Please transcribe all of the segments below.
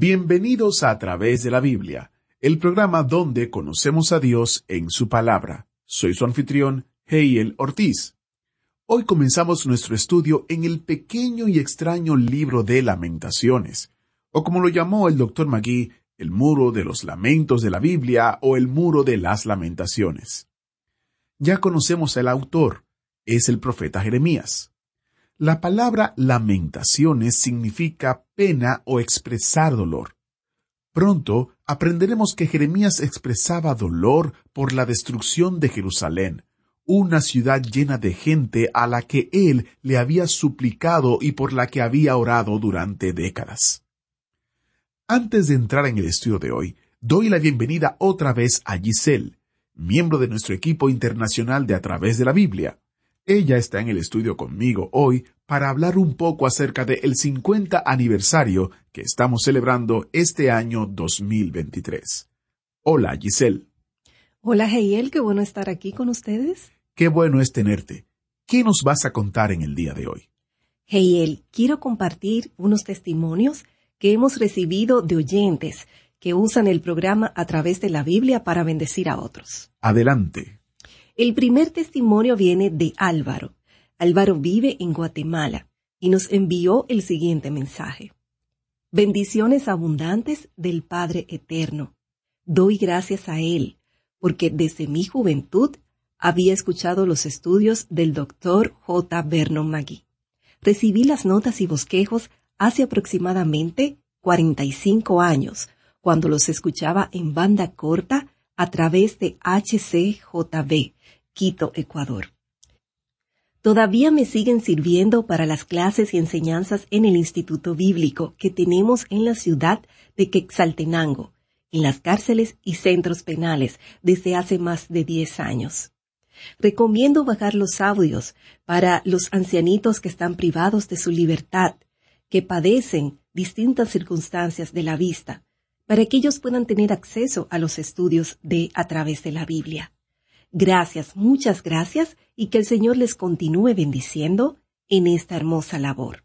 Bienvenidos a través de la Biblia, el programa donde conocemos a Dios en su palabra. Soy su anfitrión, Heiel Ortiz. Hoy comenzamos nuestro estudio en el pequeño y extraño libro de lamentaciones, o como lo llamó el doctor Magui, el muro de los lamentos de la Biblia o el muro de las lamentaciones. Ya conocemos al autor, es el profeta Jeremías. La palabra lamentaciones significa pena o expresar dolor. Pronto aprenderemos que Jeremías expresaba dolor por la destrucción de Jerusalén, una ciudad llena de gente a la que él le había suplicado y por la que había orado durante décadas. Antes de entrar en el estudio de hoy, doy la bienvenida otra vez a Giselle, miembro de nuestro equipo internacional de A través de la Biblia. Ella está en el estudio conmigo hoy para hablar un poco acerca del 50 aniversario que estamos celebrando este año 2023. Hola, Giselle. Hola, Heiel, qué bueno estar aquí con ustedes. Qué bueno es tenerte. ¿Qué nos vas a contar en el día de hoy? Heiel, quiero compartir unos testimonios que hemos recibido de oyentes que usan el programa a través de la Biblia para bendecir a otros. Adelante. El primer testimonio viene de Álvaro. Álvaro vive en Guatemala y nos envió el siguiente mensaje. Bendiciones abundantes del Padre Eterno. Doy gracias a Él, porque desde mi juventud había escuchado los estudios del doctor J. Vernon Magui. Recibí las notas y bosquejos hace aproximadamente 45 años, cuando los escuchaba en banda corta a través de HCJB, Quito, Ecuador. Todavía me siguen sirviendo para las clases y enseñanzas en el Instituto Bíblico que tenemos en la ciudad de Quexaltenango, en las cárceles y centros penales desde hace más de 10 años. Recomiendo bajar los audios para los ancianitos que están privados de su libertad, que padecen distintas circunstancias de la vista, para que ellos puedan tener acceso a los estudios de a través de la Biblia. Gracias, muchas gracias y que el Señor les continúe bendiciendo en esta hermosa labor.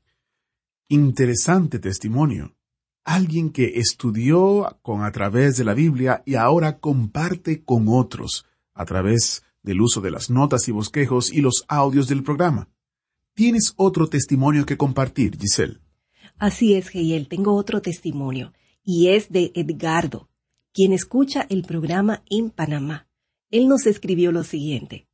Interesante testimonio. Alguien que estudió con a través de la Biblia y ahora comparte con otros a través del uso de las notas y bosquejos y los audios del programa. ¿Tienes otro testimonio que compartir, Giselle? Así es, Geiel, tengo otro testimonio, y es de Edgardo, quien escucha el programa en Panamá. Él nos escribió lo siguiente.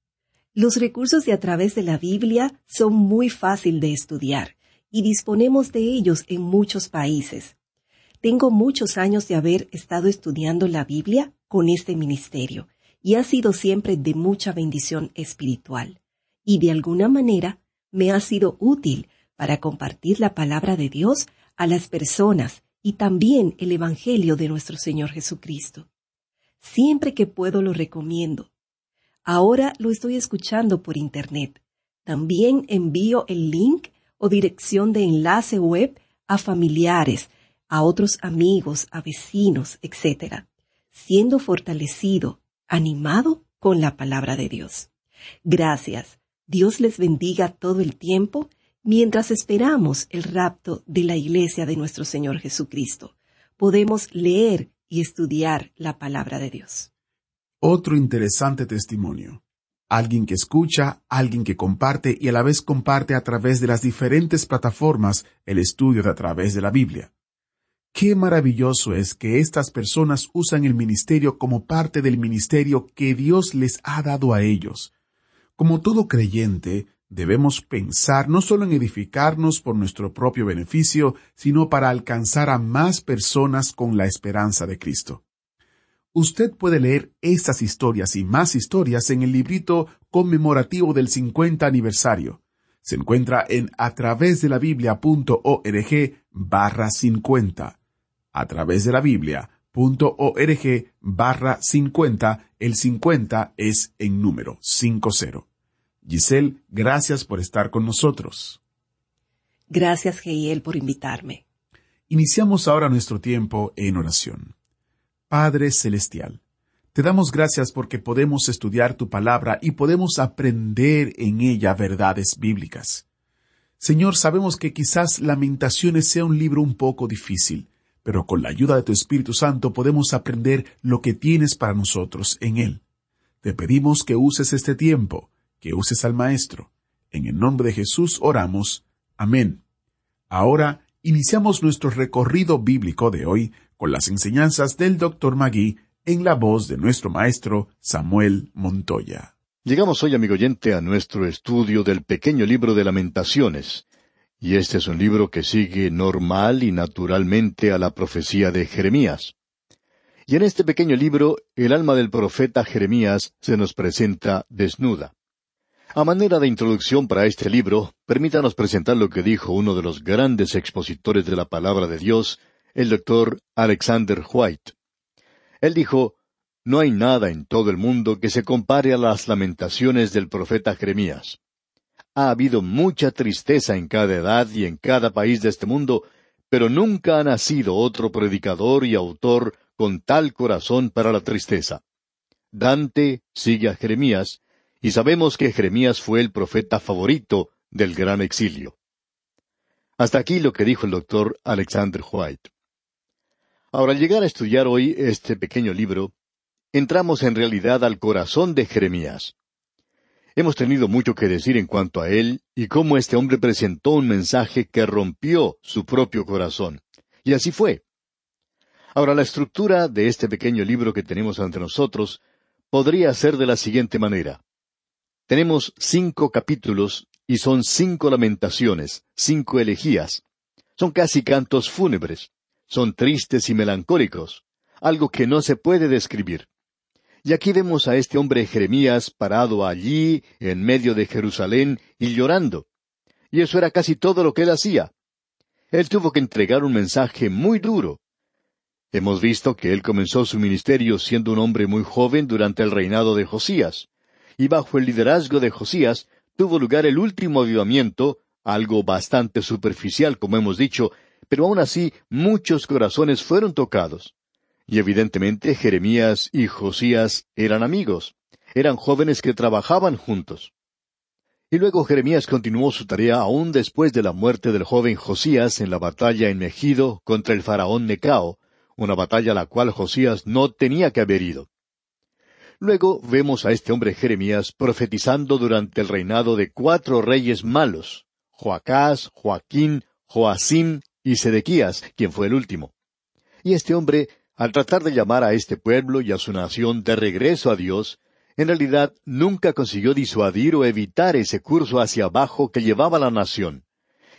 Los recursos de a través de la Biblia son muy fácil de estudiar, y disponemos de ellos en muchos países. Tengo muchos años de haber estado estudiando la Biblia con este ministerio, y ha sido siempre de mucha bendición espiritual, y de alguna manera me ha sido útil para compartir la palabra de Dios a las personas y también el Evangelio de nuestro Señor Jesucristo. Siempre que puedo lo recomiendo. Ahora lo estoy escuchando por Internet. También envío el link o dirección de enlace web a familiares, a otros amigos, a vecinos, etc., siendo fortalecido, animado con la palabra de Dios. Gracias. Dios les bendiga todo el tiempo mientras esperamos el rapto de la iglesia de nuestro Señor Jesucristo. Podemos leer y estudiar la palabra de Dios. Otro interesante testimonio. Alguien que escucha, alguien que comparte y a la vez comparte a través de las diferentes plataformas el estudio de a través de la Biblia. Qué maravilloso es que estas personas usan el ministerio como parte del ministerio que Dios les ha dado a ellos. Como todo creyente, debemos pensar no solo en edificarnos por nuestro propio beneficio, sino para alcanzar a más personas con la esperanza de Cristo. Usted puede leer estas historias y más historias en el librito conmemorativo del 50 aniversario, se encuentra en a través de la biblia.org barra 50. A través de la biblia.org barra 50, el 50 es en número 50. Giselle, gracias por estar con nosotros. Gracias, Geiel, por invitarme. Iniciamos ahora nuestro tiempo en oración. Padre Celestial, te damos gracias porque podemos estudiar tu palabra y podemos aprender en ella verdades bíblicas. Señor, sabemos que quizás Lamentaciones sea un libro un poco difícil, pero con la ayuda de tu Espíritu Santo podemos aprender lo que tienes para nosotros en él. Te pedimos que uses este tiempo, que uses al Maestro. En el nombre de Jesús oramos. Amén. Ahora iniciamos nuestro recorrido bíblico de hoy con las enseñanzas del Dr. Magui en la voz de nuestro maestro Samuel Montoya. Llegamos hoy, amigo oyente, a nuestro estudio del pequeño libro de lamentaciones. Y este es un libro que sigue normal y naturalmente a la profecía de Jeremías. Y en este pequeño libro, el alma del profeta Jeremías se nos presenta desnuda. A manera de introducción para este libro, permítanos presentar lo que dijo uno de los grandes expositores de la palabra de Dios, el doctor Alexander White. Él dijo, No hay nada en todo el mundo que se compare a las lamentaciones del profeta Jeremías. Ha habido mucha tristeza en cada edad y en cada país de este mundo, pero nunca ha nacido otro predicador y autor con tal corazón para la tristeza. Dante sigue a Jeremías, y sabemos que Jeremías fue el profeta favorito del gran exilio. Hasta aquí lo que dijo el doctor Alexander White. Ahora, al llegar a estudiar hoy este pequeño libro, entramos en realidad al corazón de Jeremías. Hemos tenido mucho que decir en cuanto a él y cómo este hombre presentó un mensaje que rompió su propio corazón. Y así fue. Ahora, la estructura de este pequeño libro que tenemos ante nosotros podría ser de la siguiente manera. Tenemos cinco capítulos y son cinco lamentaciones, cinco elegías. Son casi cantos fúnebres. Son tristes y melancólicos, algo que no se puede describir. Y aquí vemos a este hombre Jeremías parado allí, en medio de Jerusalén, y llorando. Y eso era casi todo lo que él hacía. Él tuvo que entregar un mensaje muy duro. Hemos visto que él comenzó su ministerio siendo un hombre muy joven durante el reinado de Josías, y bajo el liderazgo de Josías tuvo lugar el último avivamiento, algo bastante superficial, como hemos dicho, pero aún así muchos corazones fueron tocados. Y evidentemente Jeremías y Josías eran amigos, eran jóvenes que trabajaban juntos. Y luego Jeremías continuó su tarea aún después de la muerte del joven Josías en la batalla en Megido contra el faraón Necao, una batalla a la cual Josías no tenía que haber ido. Luego vemos a este hombre Jeremías profetizando durante el reinado de cuatro reyes malos, Joacás, Joaquín, Joacim y Sedequías, quien fue el último. Y este hombre, al tratar de llamar a este pueblo y a su nación de regreso a Dios, en realidad nunca consiguió disuadir o evitar ese curso hacia abajo que llevaba la nación.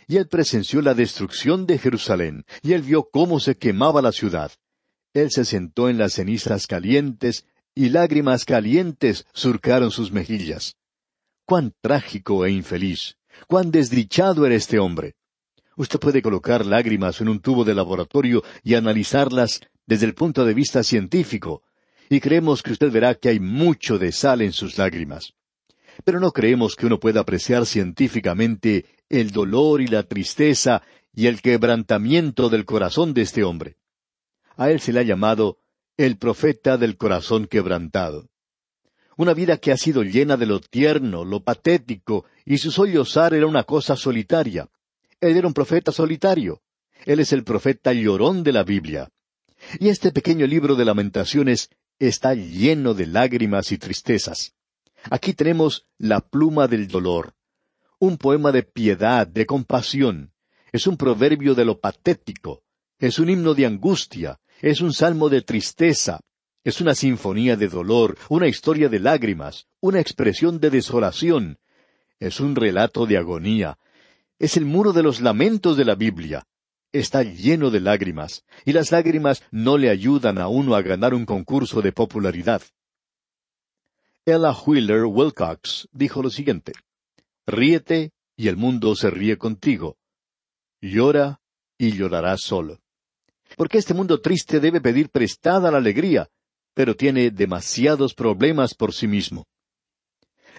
Y él presenció la destrucción de Jerusalén, y él vio cómo se quemaba la ciudad. Él se sentó en las cenizas calientes, y lágrimas calientes surcaron sus mejillas. Cuán trágico e infeliz, cuán desdichado era este hombre. Usted puede colocar lágrimas en un tubo de laboratorio y analizarlas desde el punto de vista científico, y creemos que usted verá que hay mucho de sal en sus lágrimas. Pero no creemos que uno pueda apreciar científicamente el dolor y la tristeza y el quebrantamiento del corazón de este hombre. A él se le ha llamado el profeta del corazón quebrantado. Una vida que ha sido llena de lo tierno, lo patético, y su sollozar era una cosa solitaria. Él era un profeta solitario. Él es el profeta llorón de la Biblia. Y este pequeño libro de lamentaciones está lleno de lágrimas y tristezas. Aquí tenemos la pluma del dolor, un poema de piedad, de compasión. Es un proverbio de lo patético, es un himno de angustia, es un salmo de tristeza, es una sinfonía de dolor, una historia de lágrimas, una expresión de desolación, es un relato de agonía, es el muro de los lamentos de la Biblia. Está lleno de lágrimas, y las lágrimas no le ayudan a uno a ganar un concurso de popularidad. Ella Wheeler Wilcox dijo lo siguiente, Ríete y el mundo se ríe contigo. Llora y llorarás solo. Porque este mundo triste debe pedir prestada la alegría, pero tiene demasiados problemas por sí mismo.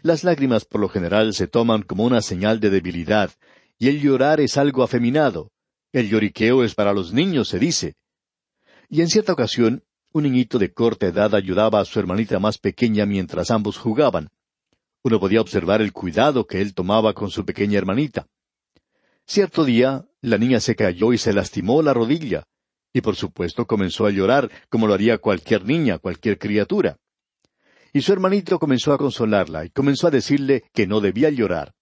Las lágrimas por lo general se toman como una señal de debilidad, y el llorar es algo afeminado. El lloriqueo es para los niños, se dice. Y en cierta ocasión, un niñito de corta edad ayudaba a su hermanita más pequeña mientras ambos jugaban. Uno podía observar el cuidado que él tomaba con su pequeña hermanita. Cierto día, la niña se cayó y se lastimó la rodilla, y por supuesto comenzó a llorar como lo haría cualquier niña, cualquier criatura. Y su hermanito comenzó a consolarla y comenzó a decirle que no debía llorar.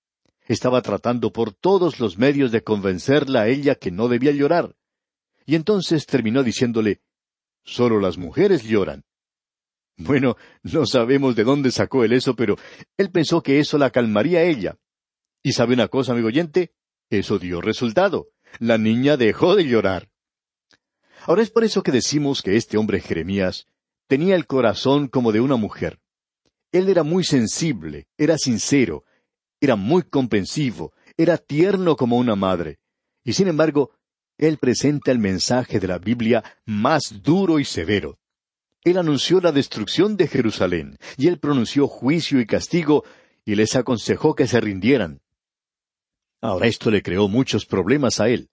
Estaba tratando por todos los medios de convencerla a ella que no debía llorar. Y entonces terminó diciéndole Solo las mujeres lloran. Bueno, no sabemos de dónde sacó él eso, pero él pensó que eso la calmaría a ella. ¿Y sabe una cosa, amigo oyente? Eso dio resultado. La niña dejó de llorar. Ahora es por eso que decimos que este hombre Jeremías tenía el corazón como de una mujer. Él era muy sensible, era sincero, era muy comprensivo, era tierno como una madre. Y sin embargo, él presenta el mensaje de la Biblia más duro y severo. Él anunció la destrucción de Jerusalén, y él pronunció juicio y castigo, y les aconsejó que se rindieran. Ahora esto le creó muchos problemas a él.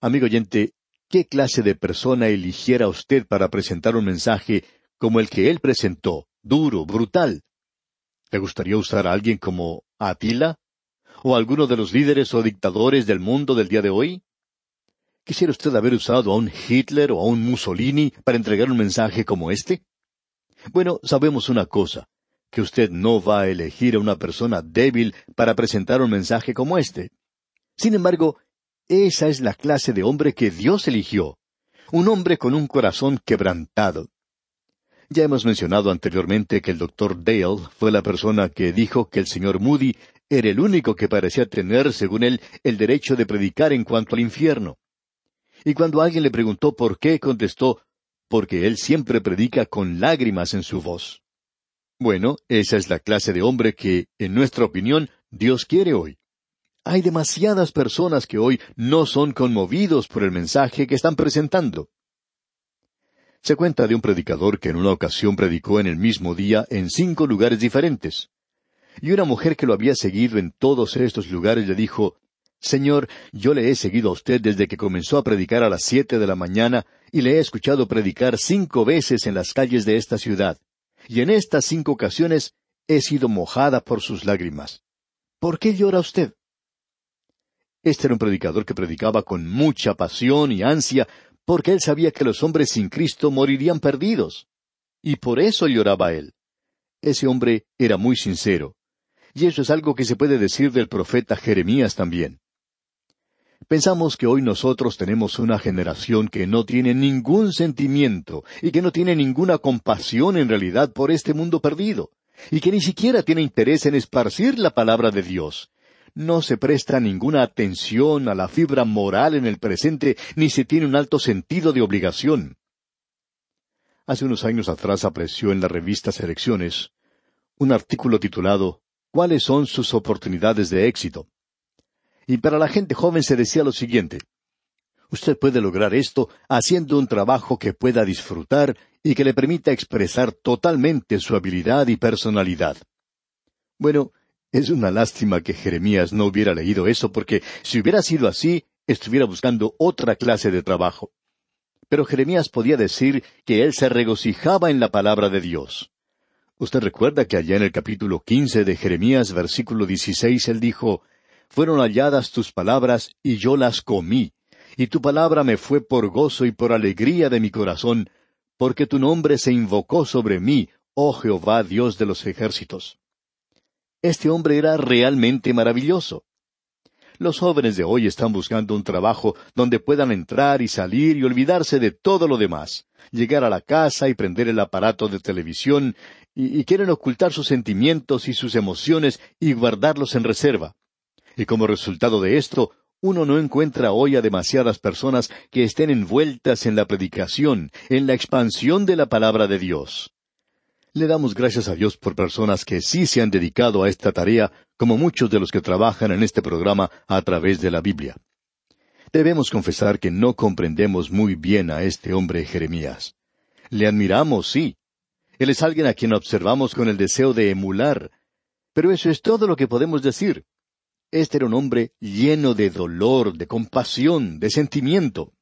Amigo oyente, ¿qué clase de persona eligiera usted para presentar un mensaje como el que él presentó, duro, brutal? ¿Le gustaría usar a alguien como Atila? ¿O alguno de los líderes o dictadores del mundo del día de hoy? ¿Quisiera usted haber usado a un Hitler o a un Mussolini para entregar un mensaje como este? Bueno, sabemos una cosa, que usted no va a elegir a una persona débil para presentar un mensaje como este. Sin embargo, esa es la clase de hombre que Dios eligió, un hombre con un corazón quebrantado. Ya hemos mencionado anteriormente que el doctor Dale fue la persona que dijo que el señor Moody era el único que parecía tener, según él, el derecho de predicar en cuanto al infierno. Y cuando alguien le preguntó por qué, contestó, porque él siempre predica con lágrimas en su voz. Bueno, esa es la clase de hombre que, en nuestra opinión, Dios quiere hoy. Hay demasiadas personas que hoy no son conmovidos por el mensaje que están presentando. Se cuenta de un predicador que en una ocasión predicó en el mismo día en cinco lugares diferentes. Y una mujer que lo había seguido en todos estos lugares le dijo, Señor, yo le he seguido a usted desde que comenzó a predicar a las siete de la mañana y le he escuchado predicar cinco veces en las calles de esta ciudad. Y en estas cinco ocasiones he sido mojada por sus lágrimas. ¿Por qué llora usted? Este era un predicador que predicaba con mucha pasión y ansia, porque él sabía que los hombres sin Cristo morirían perdidos. Y por eso lloraba él. Ese hombre era muy sincero. Y eso es algo que se puede decir del profeta Jeremías también. Pensamos que hoy nosotros tenemos una generación que no tiene ningún sentimiento y que no tiene ninguna compasión en realidad por este mundo perdido, y que ni siquiera tiene interés en esparcir la palabra de Dios. No se presta ninguna atención a la fibra moral en el presente, ni se tiene un alto sentido de obligación. Hace unos años atrás apareció en la revista Selecciones un artículo titulado ¿Cuáles son sus oportunidades de éxito? Y para la gente joven se decía lo siguiente, Usted puede lograr esto haciendo un trabajo que pueda disfrutar y que le permita expresar totalmente su habilidad y personalidad. Bueno, es una lástima que Jeremías no hubiera leído eso porque si hubiera sido así, estuviera buscando otra clase de trabajo. Pero Jeremías podía decir que él se regocijaba en la palabra de Dios. Usted recuerda que allá en el capítulo quince de Jeremías, versículo dieciséis, él dijo, fueron halladas tus palabras y yo las comí, y tu palabra me fue por gozo y por alegría de mi corazón, porque tu nombre se invocó sobre mí, oh Jehová Dios de los ejércitos. Este hombre era realmente maravilloso. Los jóvenes de hoy están buscando un trabajo donde puedan entrar y salir y olvidarse de todo lo demás, llegar a la casa y prender el aparato de televisión, y, quieren ocultar sus sentimientos y sus emociones y guardarlos en reserva. Y como resultado de esto, uno no encuentra hoy a demasiadas personas que estén envueltas en la predicación, en la expansión de la palabra de Dios. Le damos gracias a Dios por personas que sí se han dedicado a esta tarea, como muchos de los que trabajan en este programa a través de la Biblia. Debemos confesar que no comprendemos muy bien a este hombre Jeremías. Le admiramos, sí. Él es alguien a quien observamos con el deseo de emular. Pero eso es todo lo que podemos decir. Este era un hombre lleno de dolor, de compasión, de sentimiento.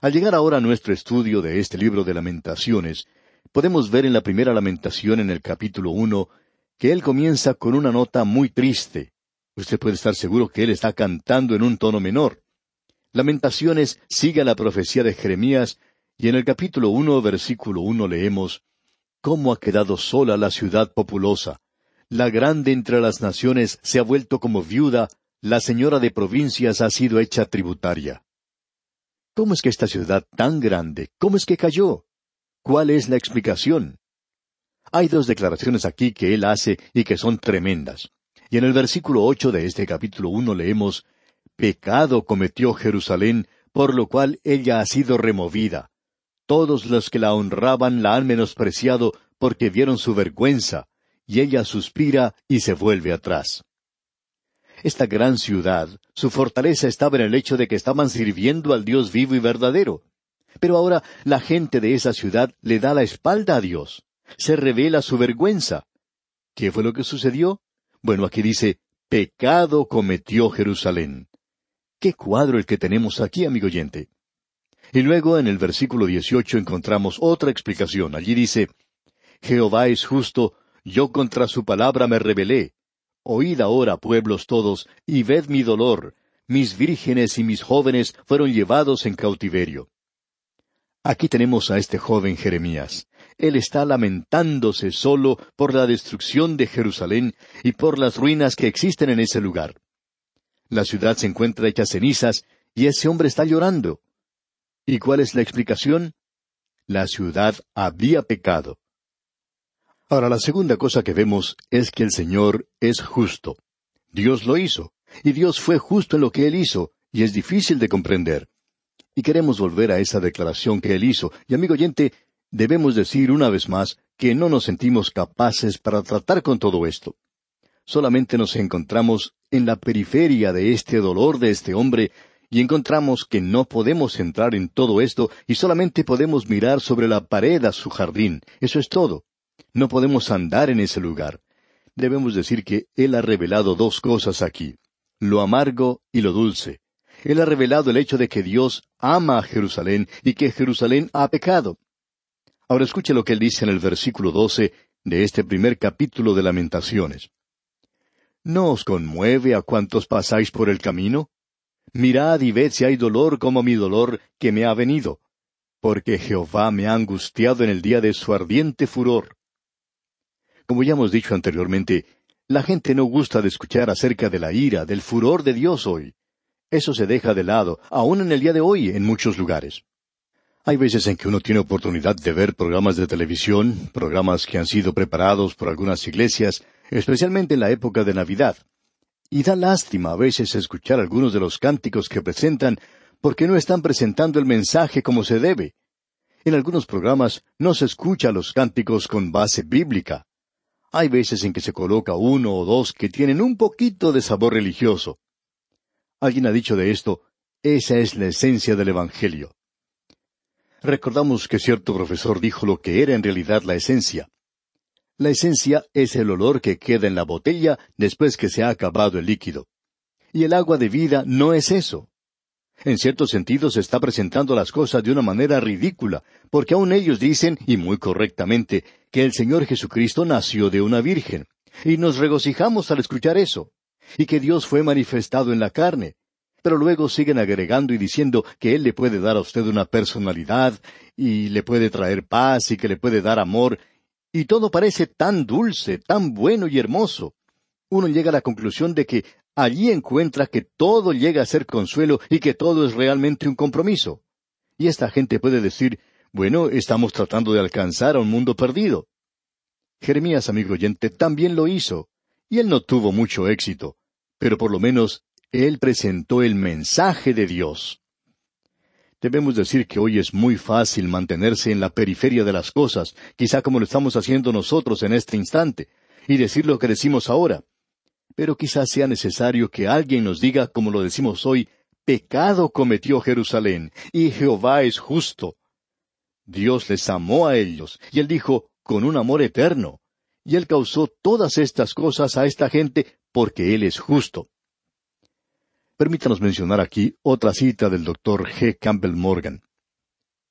Al llegar ahora a nuestro estudio de este libro de lamentaciones, podemos ver en la primera lamentación en el capítulo uno que él comienza con una nota muy triste. Usted puede estar seguro que él está cantando en un tono menor. Lamentaciones sigue a la profecía de Jeremías, y en el capítulo uno, versículo uno leemos ¿Cómo ha quedado sola la ciudad populosa? La grande entre las naciones se ha vuelto como viuda, la señora de provincias ha sido hecha tributaria. ¿Cómo es que esta ciudad tan grande, cómo es que cayó? ¿Cuál es la explicación? Hay dos declaraciones aquí que él hace y que son tremendas. Y en el versículo ocho de este capítulo uno leemos Pecado cometió Jerusalén, por lo cual ella ha sido removida. Todos los que la honraban la han menospreciado porque vieron su vergüenza, y ella suspira y se vuelve atrás. Esta gran ciudad, su fortaleza estaba en el hecho de que estaban sirviendo al Dios vivo y verdadero. Pero ahora la gente de esa ciudad le da la espalda a Dios. Se revela su vergüenza. ¿Qué fue lo que sucedió? Bueno, aquí dice, pecado cometió Jerusalén. Qué cuadro el que tenemos aquí, amigo oyente. Y luego en el versículo dieciocho encontramos otra explicación. Allí dice, Jehová es justo, yo contra su palabra me rebelé. Oíd ahora, pueblos todos, y ved mi dolor. Mis vírgenes y mis jóvenes fueron llevados en cautiverio. Aquí tenemos a este joven Jeremías. Él está lamentándose solo por la destrucción de Jerusalén y por las ruinas que existen en ese lugar. La ciudad se encuentra hecha cenizas y ese hombre está llorando. ¿Y cuál es la explicación? La ciudad había pecado. Ahora, la segunda cosa que vemos es que el Señor es justo. Dios lo hizo, y Dios fue justo en lo que Él hizo, y es difícil de comprender. Y queremos volver a esa declaración que Él hizo, y amigo oyente, debemos decir una vez más que no nos sentimos capaces para tratar con todo esto solamente nos encontramos en la periferia de este dolor de este hombre y encontramos que no podemos entrar en todo esto y solamente podemos mirar sobre la pared a su jardín. Eso es todo. No podemos andar en ese lugar. Debemos decir que Él ha revelado dos cosas aquí, lo amargo y lo dulce. Él ha revelado el hecho de que Dios ama a Jerusalén y que Jerusalén ha pecado. Ahora escuche lo que él dice en el versículo doce de este primer capítulo de Lamentaciones. ¿No os conmueve a cuantos pasáis por el camino? Mirad y ved si hay dolor como mi dolor que me ha venido, porque Jehová me ha angustiado en el día de su ardiente furor. Como ya hemos dicho anteriormente, la gente no gusta de escuchar acerca de la ira, del furor de Dios hoy. Eso se deja de lado, aún en el día de hoy, en muchos lugares. Hay veces en que uno tiene oportunidad de ver programas de televisión, programas que han sido preparados por algunas iglesias, especialmente en la época de Navidad. Y da lástima a veces escuchar algunos de los cánticos que presentan porque no están presentando el mensaje como se debe. En algunos programas no se escucha los cánticos con base bíblica. Hay veces en que se coloca uno o dos que tienen un poquito de sabor religioso. Alguien ha dicho de esto, esa es la esencia del Evangelio. Recordamos que cierto profesor dijo lo que era en realidad la esencia. La esencia es el olor que queda en la botella después que se ha acabado el líquido. Y el agua de vida no es eso. En cierto sentido se está presentando las cosas de una manera ridícula, porque aun ellos dicen, y muy correctamente, que el Señor Jesucristo nació de una virgen. Y nos regocijamos al escuchar eso. Y que Dios fue manifestado en la carne. Pero luego siguen agregando y diciendo que Él le puede dar a usted una personalidad, y le puede traer paz, y que le puede dar amor, y todo parece tan dulce, tan bueno y hermoso. Uno llega a la conclusión de que allí encuentra que todo llega a ser consuelo y que todo es realmente un compromiso. Y esta gente puede decir, bueno, estamos tratando de alcanzar a un mundo perdido. Jeremías, amigo oyente, también lo hizo, y él no tuvo mucho éxito, pero por lo menos él presentó el mensaje de Dios. Debemos decir que hoy es muy fácil mantenerse en la periferia de las cosas, quizá como lo estamos haciendo nosotros en este instante, y decir lo que decimos ahora. Pero quizás sea necesario que alguien nos diga, como lo decimos hoy, pecado cometió Jerusalén, y Jehová es justo. Dios les amó a ellos, y él dijo, con un amor eterno. Y él causó todas estas cosas a esta gente porque él es justo. Permítanos mencionar aquí otra cita del doctor G. Campbell Morgan.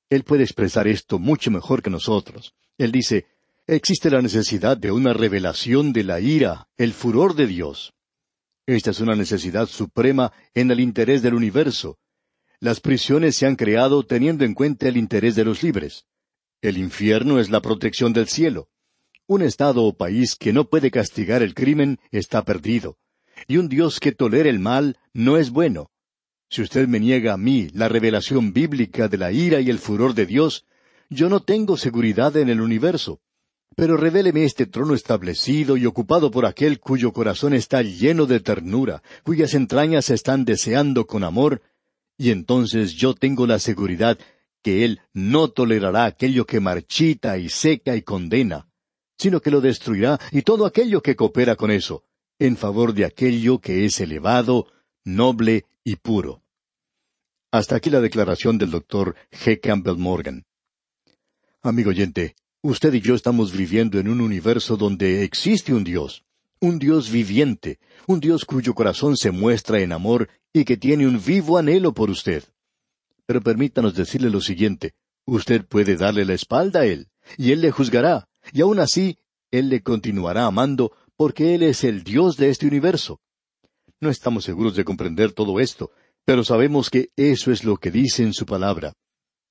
Él puede expresar esto mucho mejor que nosotros. Él dice, existe la necesidad de una revelación de la ira, el furor de Dios. Esta es una necesidad suprema en el interés del universo. Las prisiones se han creado teniendo en cuenta el interés de los libres. El infierno es la protección del cielo. Un Estado o país que no puede castigar el crimen está perdido y un Dios que tolera el mal no es bueno. Si usted me niega a mí la revelación bíblica de la ira y el furor de Dios, yo no tengo seguridad en el universo. Pero revéleme este trono establecido y ocupado por aquel cuyo corazón está lleno de ternura, cuyas entrañas están deseando con amor, y entonces yo tengo la seguridad que Él no tolerará aquello que marchita y seca y condena, sino que lo destruirá y todo aquello que coopera con eso, en favor de aquello que es elevado, noble y puro. Hasta aquí la declaración del doctor G. Campbell Morgan. Amigo oyente, usted y yo estamos viviendo en un universo donde existe un Dios, un Dios viviente, un Dios cuyo corazón se muestra en amor y que tiene un vivo anhelo por usted. Pero permítanos decirle lo siguiente, usted puede darle la espalda a Él, y Él le juzgará, y aun así, Él le continuará amando porque Él es el Dios de este universo. No estamos seguros de comprender todo esto, pero sabemos que eso es lo que dice en su palabra.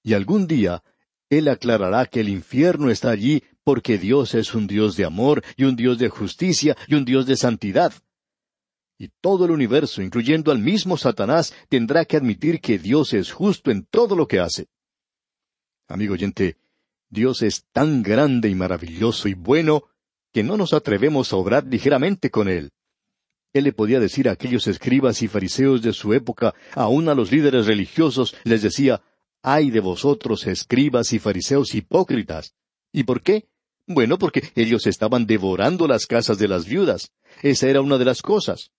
Y algún día Él aclarará que el infierno está allí porque Dios es un Dios de amor y un Dios de justicia y un Dios de santidad. Y todo el universo, incluyendo al mismo Satanás, tendrá que admitir que Dios es justo en todo lo que hace. Amigo oyente, Dios es tan grande y maravilloso y bueno que no nos atrevemos a obrar ligeramente con él. Él le podía decir a aquellos escribas y fariseos de su época, aun a los líderes religiosos, les decía, ay de vosotros, escribas y fariseos hipócritas. ¿Y por qué? Bueno, porque ellos estaban devorando las casas de las viudas. Esa era una de las cosas.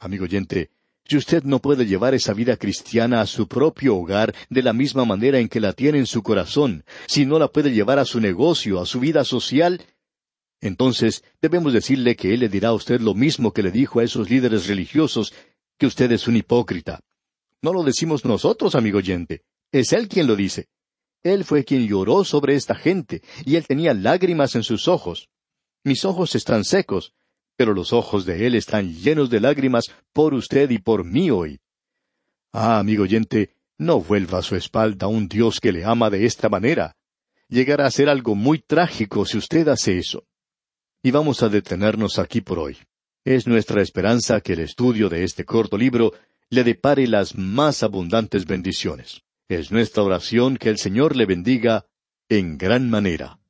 Amigo oyente, si usted no puede llevar esa vida cristiana a su propio hogar de la misma manera en que la tiene en su corazón, si no la puede llevar a su negocio, a su vida social, entonces debemos decirle que Él le dirá a usted lo mismo que le dijo a esos líderes religiosos, que usted es un hipócrita. No lo decimos nosotros, amigo oyente. Es Él quien lo dice. Él fue quien lloró sobre esta gente, y Él tenía lágrimas en sus ojos. Mis ojos están secos, pero los ojos de Él están llenos de lágrimas por usted y por mí hoy. Ah, amigo oyente, no vuelva a su espalda un Dios que le ama de esta manera. Llegará a ser algo muy trágico si usted hace eso. Y vamos a detenernos aquí por hoy. Es nuestra esperanza que el estudio de este corto libro le depare las más abundantes bendiciones. Es nuestra oración que el Señor le bendiga en gran manera.